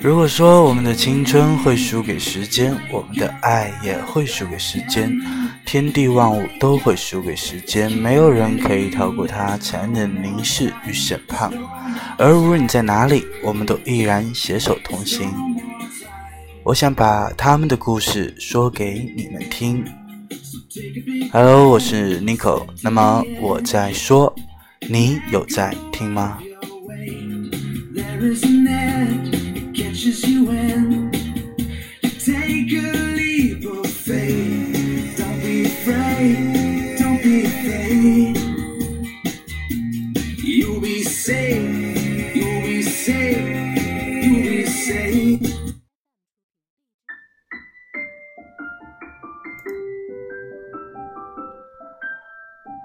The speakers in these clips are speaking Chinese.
如果说我们的青春会输给时间，我们的爱也会输给时间，天地万物都会输给时间，没有人可以逃过它残忍的凝视与审判。而无论你在哪里，我们都依然携手同行。我想把他们的故事说给你们听。Hello，我是 Nico。那么我在说，你有在听吗？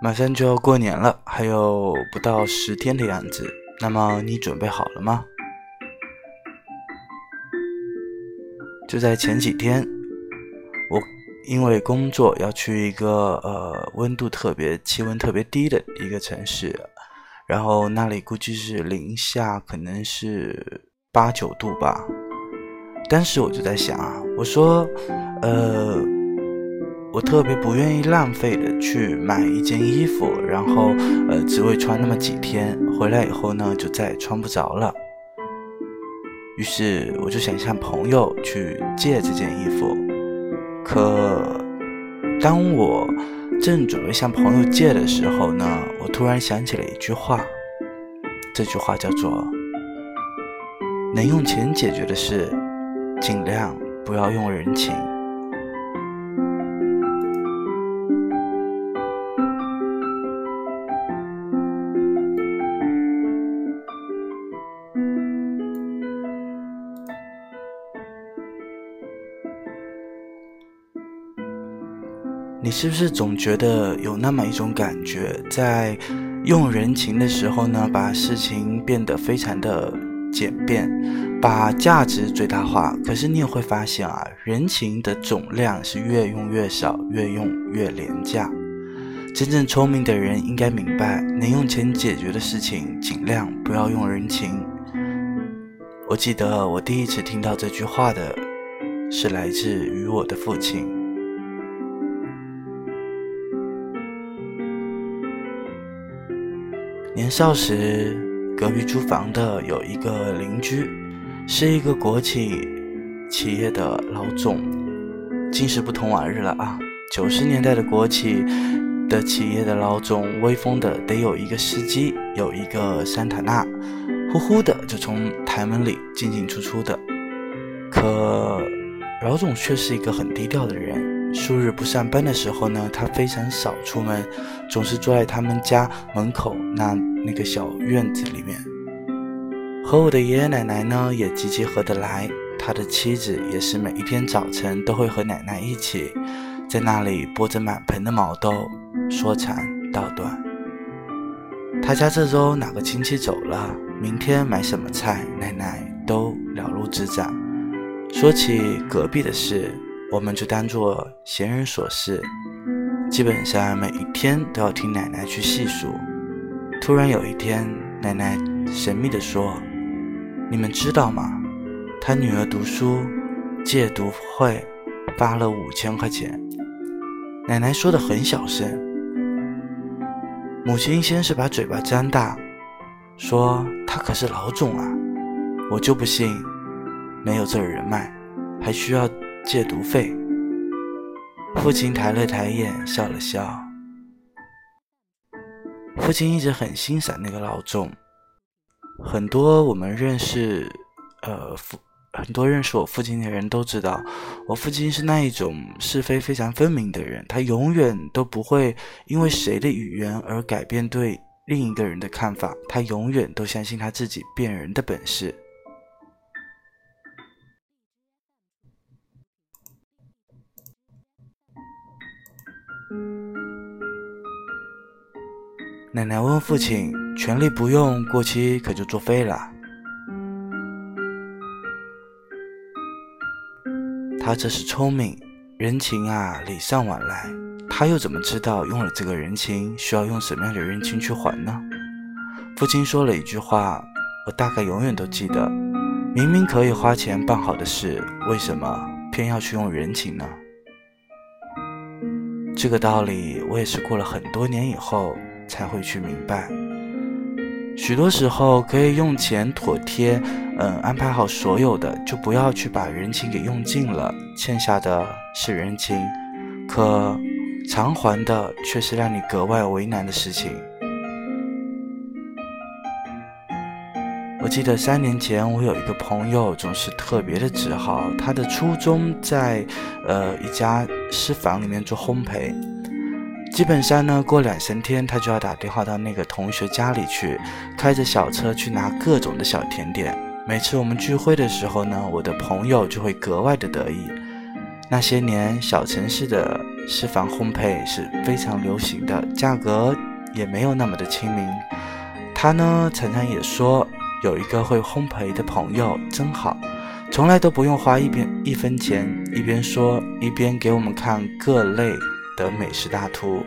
马上就要过年了，还有不到十天的样子。那么你准备好了吗？就在前几天，我因为工作要去一个呃温度特别、气温特别低的一个城市，然后那里估计是零下，可能是八九度吧。当时我就在想啊，我说，呃。我特别不愿意浪费的去买一件衣服，然后呃只会穿那么几天，回来以后呢就再也穿不着了。于是我就想向朋友去借这件衣服，可当我正准备向朋友借的时候呢，我突然想起了一句话，这句话叫做：能用钱解决的事，尽量不要用人情。你是不是总觉得有那么一种感觉，在用人情的时候呢，把事情变得非常的简便，把价值最大化？可是你也会发现啊，人情的总量是越用越少，越用越廉价。真正聪明的人应该明白，能用钱解决的事情，尽量不要用人情。我记得我第一次听到这句话的，是来自于我的父亲。年少时，隔壁租房的有一个邻居，是一个国企企业的老总。今时不同往日了啊！九十年代的国企的企业的老总，威风的得有一个司机，有一个桑塔纳，呼呼的就从台门里进进出出的。可老总却是一个很低调的人。数日不上班的时候呢，他非常少出门，总是坐在他们家门口那那个小院子里面。和我的爷爷奶奶呢也极其合得来，他的妻子也是每一天早晨都会和奶奶一起在那里剥着满盆的毛豆，说长道短。他家这周哪个亲戚走了，明天买什么菜，奶奶都了如指掌。说起隔壁的事。我们就当做闲人所事，基本上每一天都要听奶奶去细数。突然有一天，奶奶神秘地说：“你们知道吗？他女儿读书戒毒会发了五千块钱。”奶奶说的很小声。母亲先是把嘴巴张大，说：“他可是老总啊，我就不信没有这人脉，还需要。”戒毒费。父亲抬了抬眼，笑了笑。父亲一直很欣赏那个老总。很多我们认识，呃，父很多认识我父亲的人都知道，我父亲是那一种是非非常分明的人。他永远都不会因为谁的语言而改变对另一个人的看法。他永远都相信他自己辨人的本事。奶奶问父亲：“权力不用，过期可就作废了。”他这是聪明，人情啊礼尚往来，他又怎么知道用了这个人情需要用什么样的人情去还呢？父亲说了一句话，我大概永远都记得：明明可以花钱办好的事，为什么偏要去用人情呢？这个道理，我也是过了很多年以后才会去明白。许多时候可以用钱妥帖，嗯，安排好所有的，就不要去把人情给用尽了。欠下的是人情，可偿还的却是让你格外为难的事情。我记得三年前，我有一个朋友总是特别的自豪，他的初中在呃一家私房里面做烘焙，基本上呢过两三天他就要打电话到那个同学家里去，开着小车去拿各种的小甜点。每次我们聚会的时候呢，我的朋友就会格外的得意。那些年小城市的私房烘焙是非常流行的，价格也没有那么的亲民。他呢常常也说。有一个会烘焙的朋友真好，从来都不用花一边一分钱，一边说一边给我们看各类的美食大图。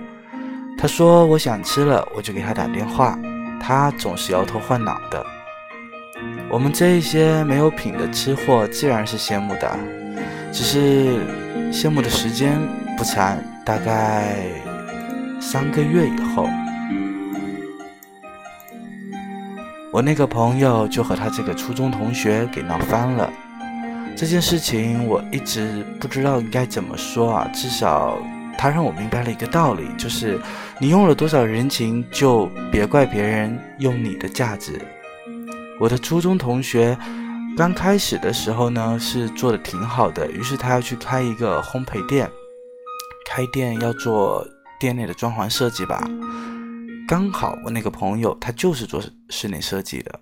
他说我想吃了，我就给他打电话，他总是摇头晃脑的。我们这一些没有品的吃货自然是羡慕的，只是羡慕的时间不长，大概三个月以后。我那个朋友就和他这个初中同学给闹翻了，这件事情我一直不知道该怎么说啊。至少他让我明白了一个道理，就是你用了多少人情，就别怪别人用你的价值。我的初中同学刚开始的时候呢，是做的挺好的，于是他要去开一个烘焙店，开店要做店内的装潢设计吧。刚好我那个朋友他就是做室内设计的，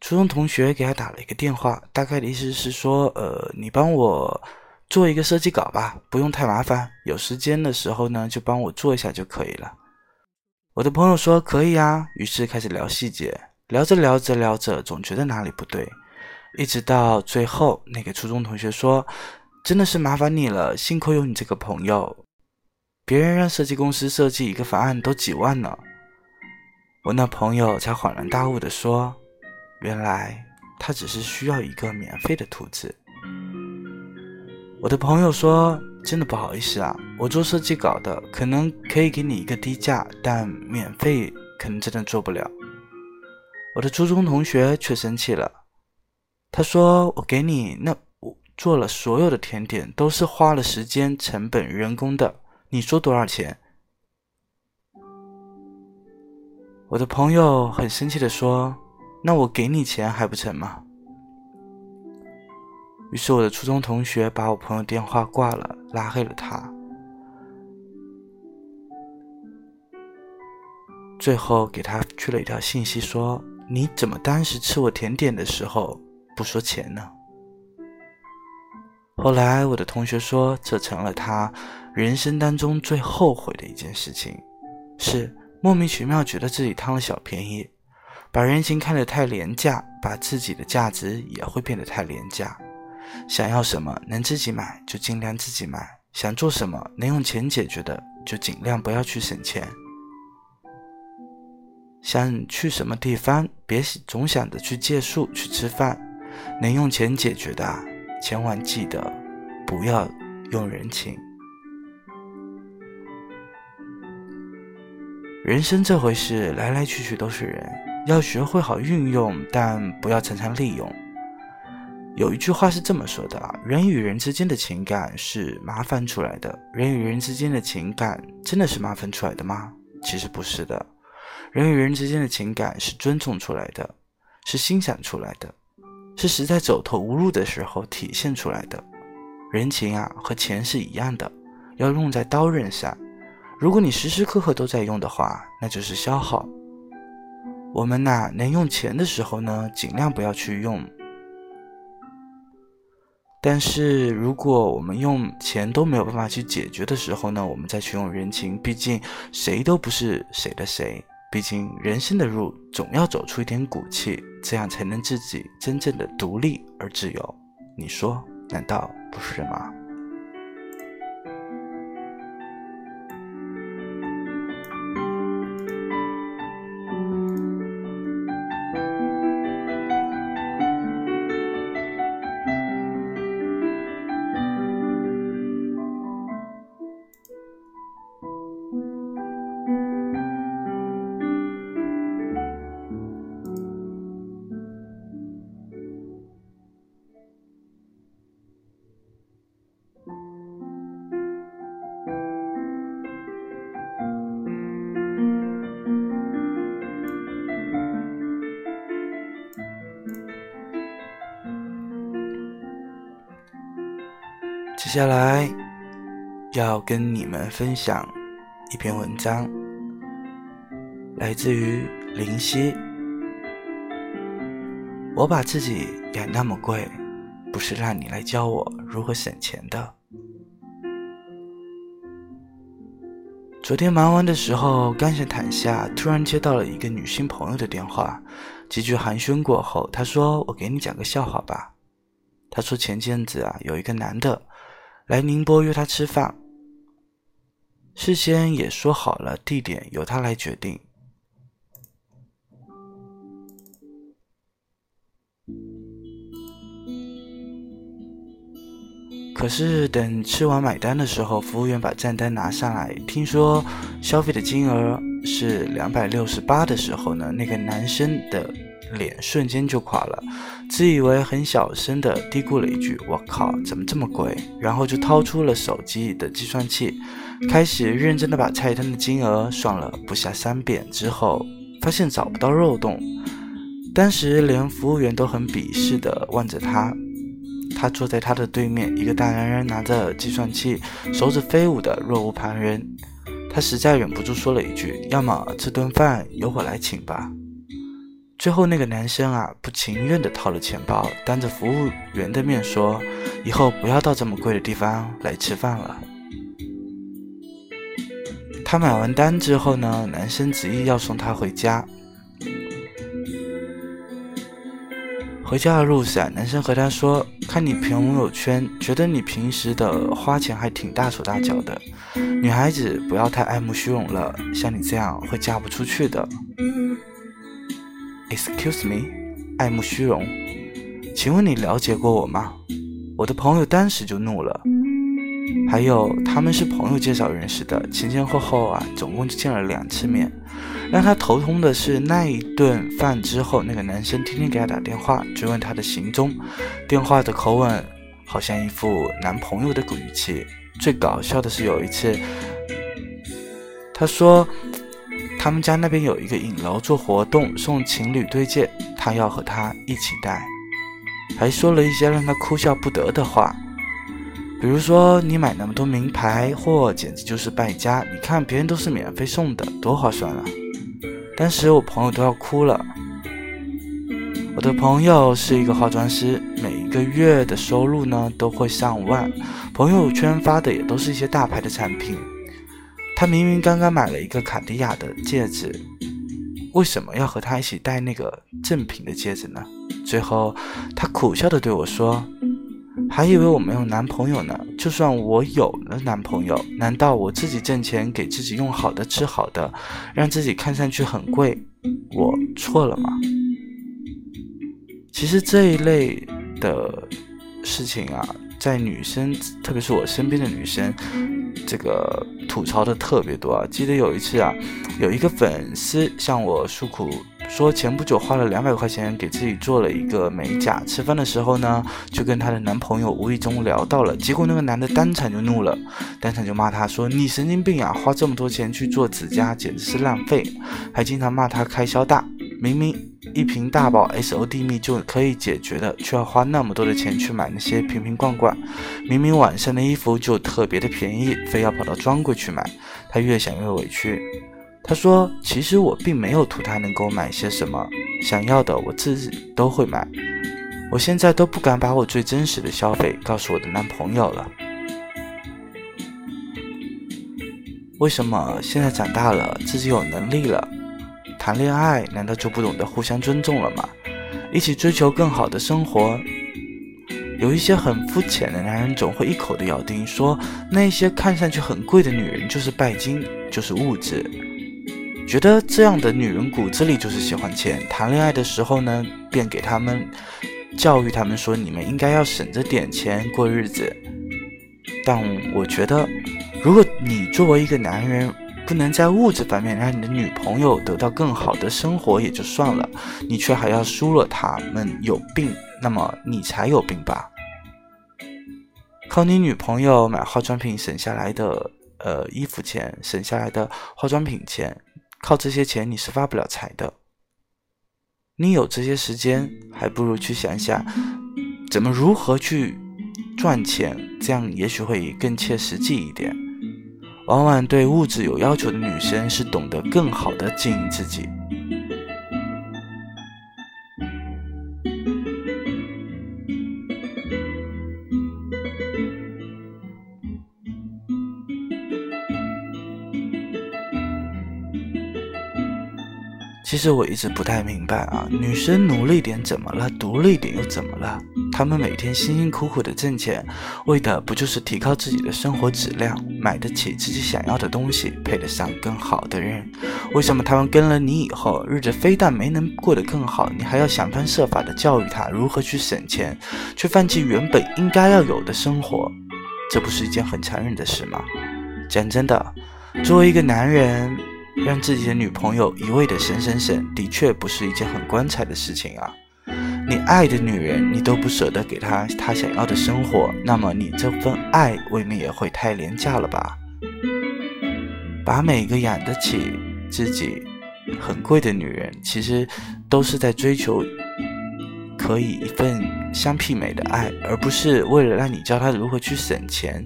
初中同学给他打了一个电话，大概的意思是说，呃，你帮我做一个设计稿吧，不用太麻烦，有时间的时候呢就帮我做一下就可以了。我的朋友说可以啊，于是开始聊细节，聊着聊着聊着，总觉得哪里不对，一直到最后，那个初中同学说，真的是麻烦你了，幸亏有你这个朋友。别人让设计公司设计一个方案都几万呢，我那朋友才恍然大悟的说：“原来他只是需要一个免费的图纸。”我的朋友说：“真的不好意思啊，我做设计稿的，可能可以给你一个低价，但免费可能真的做不了。”我的初中同学却生气了，他说：“我给你那我做了所有的甜点，都是花了时间、成本、人工的。”你说多少钱？我的朋友很生气的说：“那我给你钱还不成吗？”于是我的初中同学把我朋友电话挂了，拉黑了他。最后给他去了一条信息说：“你怎么当时吃我甜点的时候不说钱呢？”后来我的同学说，这成了他人生当中最后悔的一件事情，是莫名其妙觉得自己贪了小便宜，把人情看得太廉价，把自己的价值也会变得太廉价。想要什么能自己买就尽量自己买，想做什么能用钱解决的就尽量不要去省钱。想去什么地方，别总想着去借宿去吃饭，能用钱解决的。千万记得，不要用人情。人生这回事，来来去去都是人，要学会好运用，但不要常常利用。有一句话是这么说的啊：人与人之间的情感是麻烦出来的。人与人之间的情感真的是麻烦出来的吗？其实不是的。人与人之间的情感是尊重出来的，是欣赏出来的。是实在走投无路的时候体现出来的，人情啊和钱是一样的，要用在刀刃上。如果你时时刻刻都在用的话，那就是消耗。我们呐，能用钱的时候呢，尽量不要去用。但是如果我们用钱都没有办法去解决的时候呢，我们再去用人情，毕竟谁都不是谁的谁。毕竟人生的路总要走出一点骨气，这样才能自己真正的独立而自由。你说难道不是吗？接下来要跟你们分享一篇文章，来自于林夕。我把自己养那么贵，不是让你来教我如何省钱的。昨天忙完的时候，刚想躺下，突然接到了一个女性朋友的电话。几句寒暄过后，她说：“我给你讲个笑话吧。”她说前阵子啊，有一个男的。来宁波约他吃饭，事先也说好了地点由他来决定。可是等吃完买单的时候，服务员把账单拿上来，听说消费的金额是两百六十八的时候呢，那个男生的。脸瞬间就垮了，自以为很小声的嘀咕了一句：“我靠，怎么这么贵？”然后就掏出了手机的计算器，开始认真的把菜单的金额算了不下三遍。之后发现找不到漏洞，当时连服务员都很鄙视的望着他。他坐在他的对面，一个大男人拿着计算器，手指飞舞的若无旁人。他实在忍不住说了一句：“要么这顿饭由我来请吧。”最后，那个男生啊，不情愿地掏了钱包，当着服务员的面说：“以后不要到这么贵的地方来吃饭了。”他买完单之后呢，男生执意要送她回家。回家的路上，男生和她说：“看你朋友圈，觉得你平时的花钱还挺大手大脚的。女孩子不要太爱慕虚荣了，像你这样会嫁不出去的。” Excuse me，爱慕虚荣，请问你了解过我吗？我的朋友当时就怒了。还有，他们是朋友介绍认识的，前前后后啊，总共就见了两次面。让他头痛的是，那一顿饭之后，那个男生天天给他打电话，追问他的行踪，电话的口吻好像一副男朋友的语气。最搞笑的是有一次，他说。他们家那边有一个影楼做活动送情侣对戒，他要和他一起戴，还说了一些让他哭笑不得的话，比如说你买那么多名牌货简直就是败家，你看别人都是免费送的，多划算啊！当时我朋友都要哭了。我的朋友是一个化妆师，每一个月的收入呢都会上万，朋友圈发的也都是一些大牌的产品。他明明刚刚买了一个卡地亚的戒指，为什么要和他一起戴那个正品的戒指呢？最后，他苦笑的对我说：“还以为我没有男朋友呢。就算我有了男朋友，难道我自己挣钱给自己用好的、吃好的，让自己看上去很贵，我错了吗？”其实这一类的事情啊，在女生，特别是我身边的女生。这个吐槽的特别多啊！记得有一次啊，有一个粉丝向我诉苦，说前不久花了两百块钱给自己做了一个美甲，吃饭的时候呢，就跟她的男朋友无意中聊到了，结果那个男的当场就怒了，当场就骂她说：“你神经病啊！花这么多钱去做指甲，简直是浪费！”还经常骂她开销大，明明一瓶大宝 S O D 蜜就可以解决的，却要花那么多的钱去买那些瓶瓶罐罐。明明晚上的衣服就特别的便宜，非要跑到专柜去买。他越想越委屈。他说：“其实我并没有图他能够买些什么，想要的我自己都会买。我现在都不敢把我最真实的消费告诉我的男朋友了。为什么现在长大了，自己有能力了？”谈恋爱难道就不懂得互相尊重了吗？一起追求更好的生活，有一些很肤浅的男人总会一口的咬定说，那些看上去很贵的女人就是拜金，就是物质，觉得这样的女人骨子里就是喜欢钱。谈恋爱的时候呢，便给他们教育他们说，你们应该要省着点钱过日子。但我觉得，如果你作为一个男人，不能在物质方面让你的女朋友得到更好的生活也就算了，你却还要输了他们有病，那么你才有病吧？靠你女朋友买化妆品省下来的呃衣服钱，省下来的化妆品钱，靠这些钱你是发不了财的。你有这些时间，还不如去想想怎么如何去赚钱，这样也许会更切实际一点。往往对物质有要求的女生是懂得更好的经营自己。其实我一直不太明白啊，女生努力点怎么了？独立点又怎么了？他们每天辛辛苦苦的挣钱，为的不就是提高自己的生活质量，买得起自己想要的东西，配得上更好的人？为什么他们跟了你以后，日子非但没能过得更好，你还要想方设法的教育他如何去省钱，却放弃原本应该要有的生活？这不是一件很残忍的事吗？讲真的，作为一个男人。让自己的女朋友一味的省省省，的确不是一件很光彩的事情啊！你爱的女人，你都不舍得给她她想要的生活，那么你这份爱未免也会太廉价了吧？把每个养得起自己很贵的女人，其实都是在追求可以一份相媲美的爱，而不是为了让你教她如何去省钱。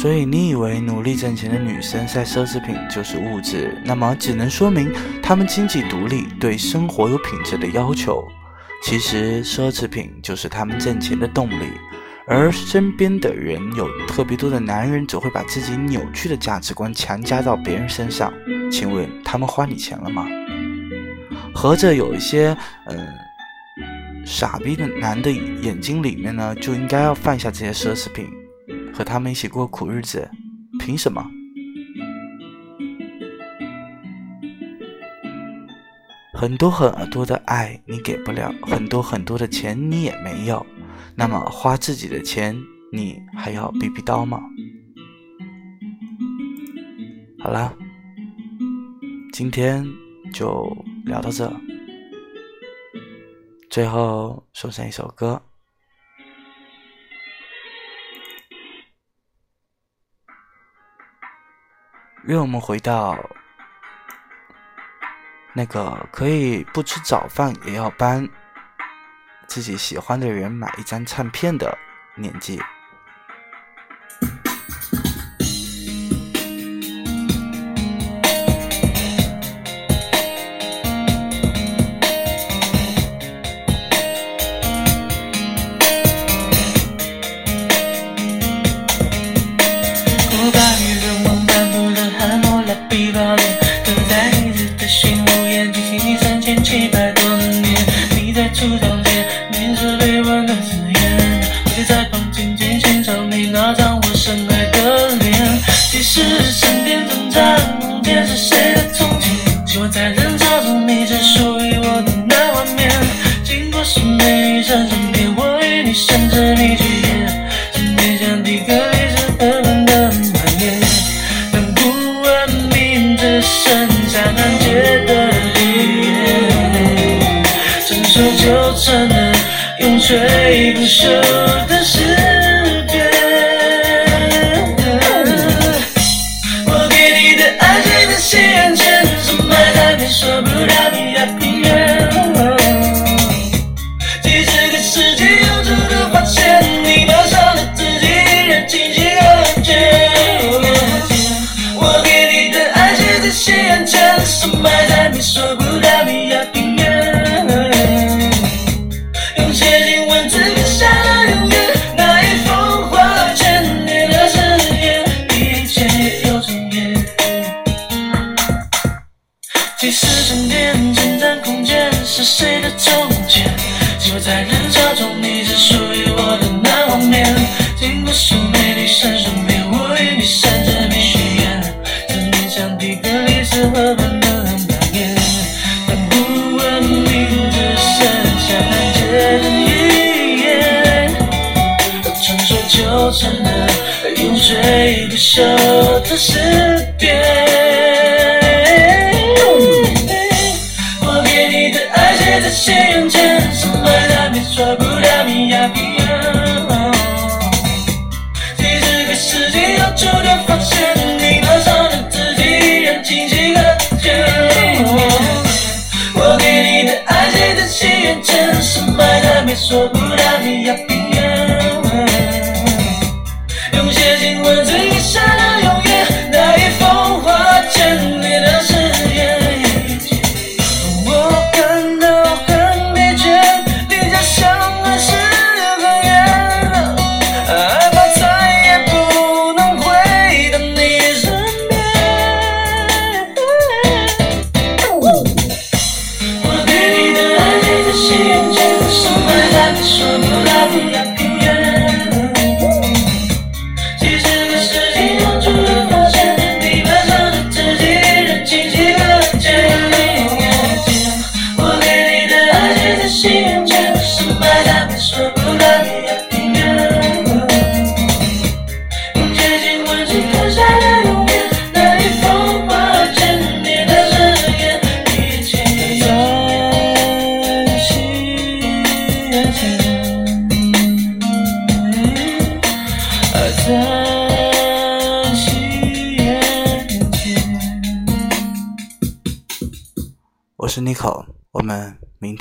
所以你以为努力挣钱的女生晒奢侈品就是物质，那么只能说明她们经济独立，对生活有品质的要求。其实奢侈品就是她们挣钱的动力，而身边的人有特别多的男人只会把自己扭曲的价值观强加到别人身上。请问他们花你钱了吗？合着有一些嗯傻逼的男的眼睛里面呢，就应该要放下这些奢侈品。和他们一起过苦日子，凭什么？很多很多的爱你给不了，很多很多的钱你也没有，那么花自己的钱你还要逼逼叨吗？好了，今天就聊到这，最后送上一首歌。让我们回到那个可以不吃早饭也要帮自己喜欢的人买一张唱片的年纪。的理由。传说就成了永垂不朽的诗历史沉淀，短暂空间，是谁的从前？寂寞在人潮中，你只属于我的那画面。经过神美女神身边，我与你相知并誓言。思念像底格里斯河般的两延年，但不文明只剩下残缺的一页。传说就成了永垂不朽的诗。都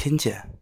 听见。